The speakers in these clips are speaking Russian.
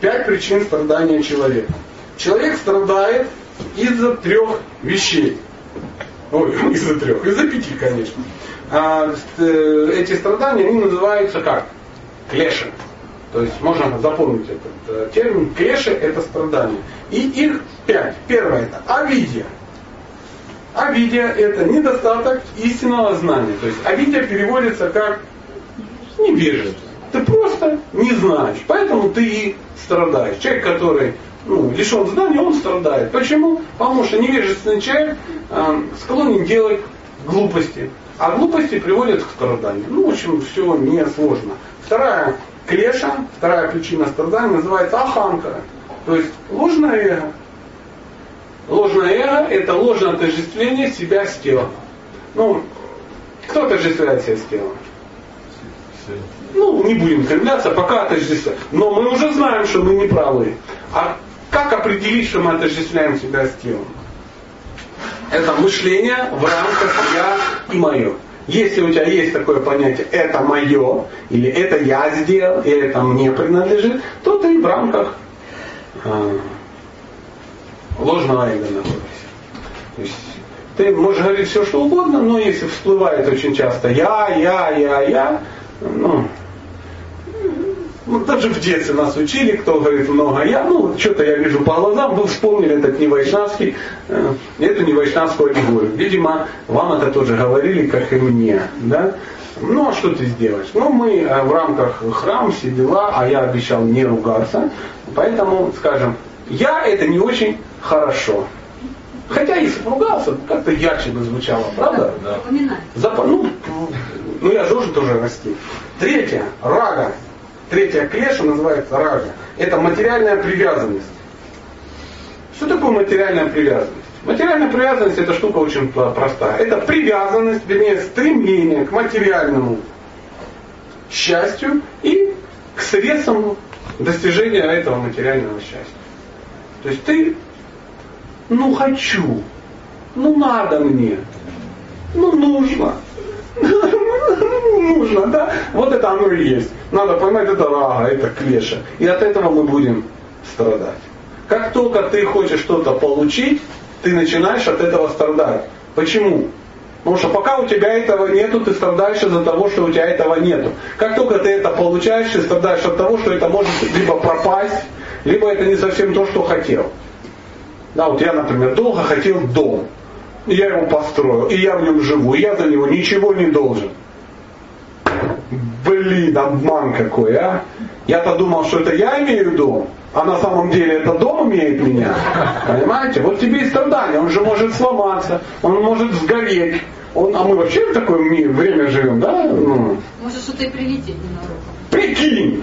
пять причин страдания человека. Человек страдает из-за трех вещей. Ой, из-за трех, из-за пяти, конечно. А, э, эти страдания, они называются как? Клеши. То есть можно запомнить этот э, термин. Клеши это страдания. И их пять. Первое это авидия. Авидия это недостаток истинного знания. То есть авидия переводится как невежество. Просто не знаешь. Поэтому ты и страдаешь. Человек, который ну, лишен знания, он страдает. Почему? Потому что невежественный человек э, склонен делать глупости. А глупости приводят к страданию. Ну, в общем, все несложно. Вторая клеша, вторая причина страдания называется аханкара. То есть ложное эго. Ложное эго – это ложное отождествление себя с телом. Ну, кто отождествляет себя с телом? Ну, не будем кривляться, пока отождествляем. Но мы уже знаем, что мы не правы. А как определить, что мы отождествляем себя с телом? Это мышление в рамках я и мое. Если у тебя есть такое понятие это мое, или это я сделал, или это мне принадлежит, то ты в рамках э, ложного эго находишься. То есть ты можешь говорить все, что угодно, но если всплывает очень часто я, я, я, я, ну, ну, даже в детстве нас учили, кто говорит много я, ну, что-то я вижу по глазам, вы вспомнили этот невайшнавский, э, эту невайшнавскую аллегорию. Видимо, вам это тоже говорили, как и мне, да? Ну, а что ты сделаешь? Ну, мы э, в рамках храм, все дела, а я обещал не ругаться, поэтому, скажем, я это не очень хорошо. Хотя, если бы ругался, как-то ярче бы звучало, правда? Да. Запа- ну, ну, я должен тоже расти. Третье, рага. Третья клеша называется ража. Это материальная привязанность. Что такое материальная привязанность? Материальная привязанность это штука очень простая. Это привязанность, вернее, стремление к материальному счастью и к средствам достижения этого материального счастья. То есть ты, ну хочу, ну надо мне, ну нужно, нужно, да? Вот это оно и есть. Надо поймать, это рага, это клеша. И от этого мы будем страдать. Как только ты хочешь что-то получить, ты начинаешь от этого страдать. Почему? Потому что пока у тебя этого нету, ты страдаешь из-за того, что у тебя этого нету. Как только ты это получаешь, ты страдаешь от того, что это может либо пропасть, либо это не совсем то, что хотел. Да, вот я, например, долго хотел дом. Я его построил, и я в нем живу, и я за него ничего не должен. Блин, обман какой, а? Я-то думал, что это я имею дом, а на самом деле это дом имеет меня. Понимаете? Вот тебе и страдания. Он же может сломаться, он может сгореть. Он, а мы вообще в такое время живем, да? Ну. Может что-то и прилететь ненароком. Прикинь!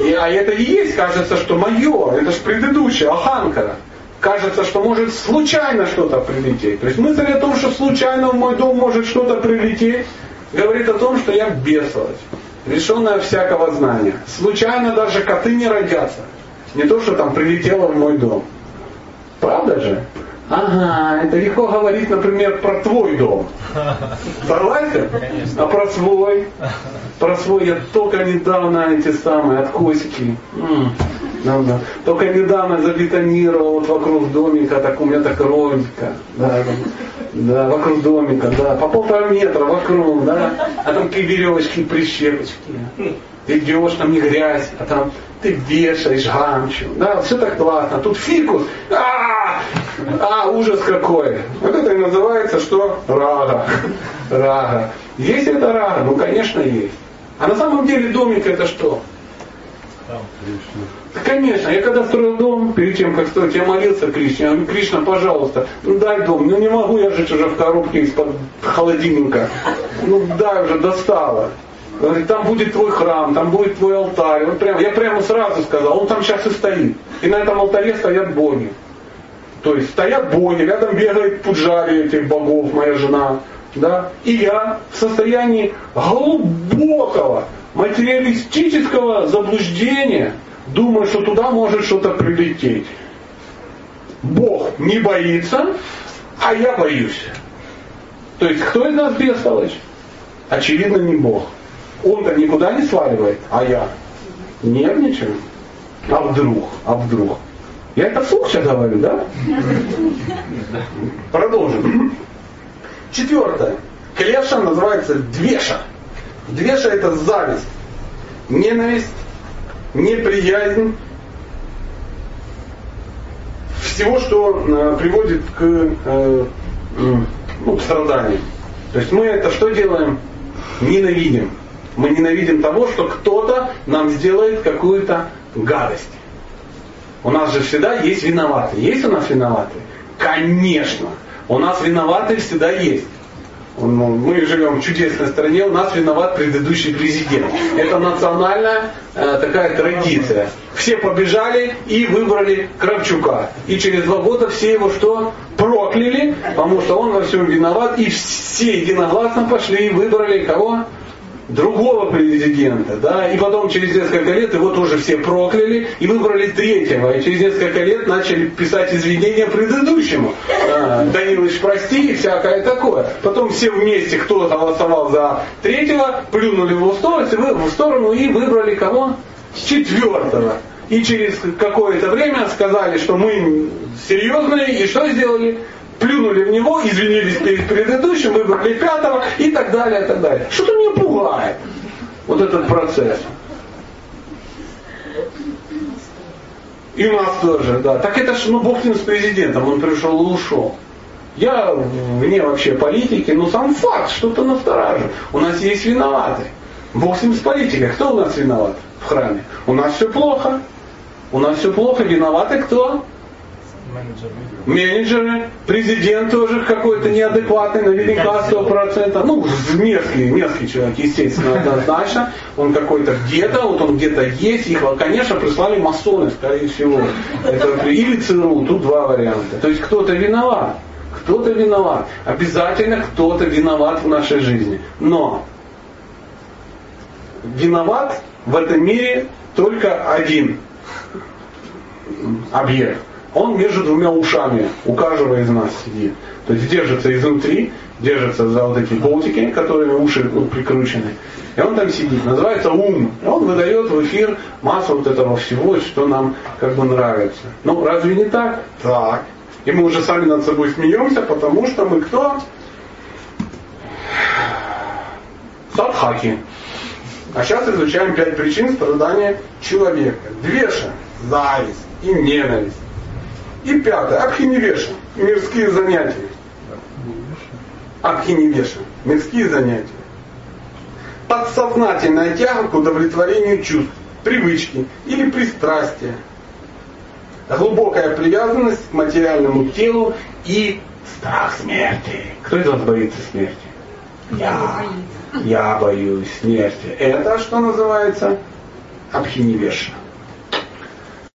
И, а это и есть, кажется, что мое. Это же предыдущее, Аханка. Кажется, что может случайно что-то прилететь. То есть мысль о том, что случайно в мой дом может что-то прилететь, говорит о том, что я бесовость, лишенная всякого знания. Случайно даже коты не родятся. Не то, что там прилетело в мой дом. Правда же? Ага, это легко говорить, например, про твой дом. Согласен? Конечно. А про свой? Про свой я только недавно эти самые откосики. Да, да. Только недавно забетонировал вот вокруг домика, так у меня так ровненько. Да, да, вокруг домика, да, по полтора метра вокруг, да, а там какие веревочки, прищепочки. Ты идешь, там не грязь, а там ты вешаешь гамчу, да, все так классно. Тут фикус, а, а ужас какой. Вот это и называется что? Рага. Рага. Есть это рага? Ну, конечно, есть. А на самом деле домик это что? Конечно, я когда строил дом, перед тем, как строить, я молился Кришне. Я говорю, Кришна, пожалуйста, ну дай дом. Ну не могу я жить уже в коробке из-под холодильника. Ну дай уже, достало. Говорит, там будет твой храм, там будет твой алтарь. Он прям, я прямо сразу сказал, он там сейчас и стоит. И на этом алтаре стоят боги. То есть стоят боги, рядом бегает пуджари этих богов, моя жена. Да? И я в состоянии глубокого материалистического заблуждения думаю, что туда может что-то прилететь. Бог не боится, а я боюсь. То есть кто из нас бестолочь? Очевидно не Бог. Он-то никуда не сваливает, а я нервничаю. А вдруг? А вдруг? Я это вслух сейчас говорю, да? Продолжим. Четвертое. Клеша называется двеша. Двеша это зависть, ненависть, неприязнь, всего, что э, приводит к, э, ну, к страданию. То есть мы это что делаем? Ненавидим. Мы ненавидим того, что кто-то нам сделает какую-то гадость. У нас же всегда есть виноватые. Есть у нас виноватые? Конечно. У нас виноватые всегда есть. Мы живем в чудесной стране, у нас виноват предыдущий президент. Это национальная э, такая традиция. Все побежали и выбрали Кравчука. И через два года все его что? Прокляли, потому что он во всем виноват. И все единогласно пошли и выбрали кого? Другого президента, да, и потом через несколько лет его тоже все прокляли и выбрали третьего, и через несколько лет начали писать извинения предыдущему. А, Данилович, прости, и всякое такое. Потом все вместе, кто голосовал за третьего, плюнули в сторону, в сторону и выбрали кого? Четвертого. И через какое-то время сказали, что мы серьезные, и что сделали? Плюнули в него, извинились перед предыдущим, выбрали пятого и так далее, и так далее. Что-то меня пугает вот этот процесс. И у нас тоже, да. Так это ж, ну, Бог с президентом, он пришел и ушел. Я вне вообще политики, но сам факт что-то настораживает. У нас есть виноватые. Бог с ним с политикой. Кто у нас виноват в храме? У нас все плохо. У нас все плохо. Виноваты кто? Менеджеры, президент тоже какой-то неадекватный, наверняка сто процентов. Ну, мерзкий, мерзкий человек, естественно, однозначно. Он какой-то где-то, вот он где-то есть. Их, конечно, прислали масоны, скорее всего. Это, или ЦРУ, тут два варианта. То есть кто-то виноват. Кто-то виноват. Обязательно кто-то виноват в нашей жизни. Но виноват в этом мире только один объект он между двумя ушами у каждого из нас сидит. То есть держится изнутри, держится за вот эти болтики, которыми уши прикручены. И он там сидит, называется ум. И он выдает в эфир массу вот этого всего, что нам как бы нравится. Ну, разве не так? Так. И мы уже сами над собой смеемся, потому что мы кто? Садхаки. А сейчас изучаем пять причин страдания человека. Двеша, зависть и ненависть. И пятое, Абхиневеша, мирские занятия. Абхиневеша, мирские занятия. Подсознательная тяга к удовлетворению чувств, привычки или пристрастия. Глубокая привязанность к материальному телу и страх смерти. Кто из вас боится смерти? Я. Я боюсь смерти. Это что называется? Абхиневеша.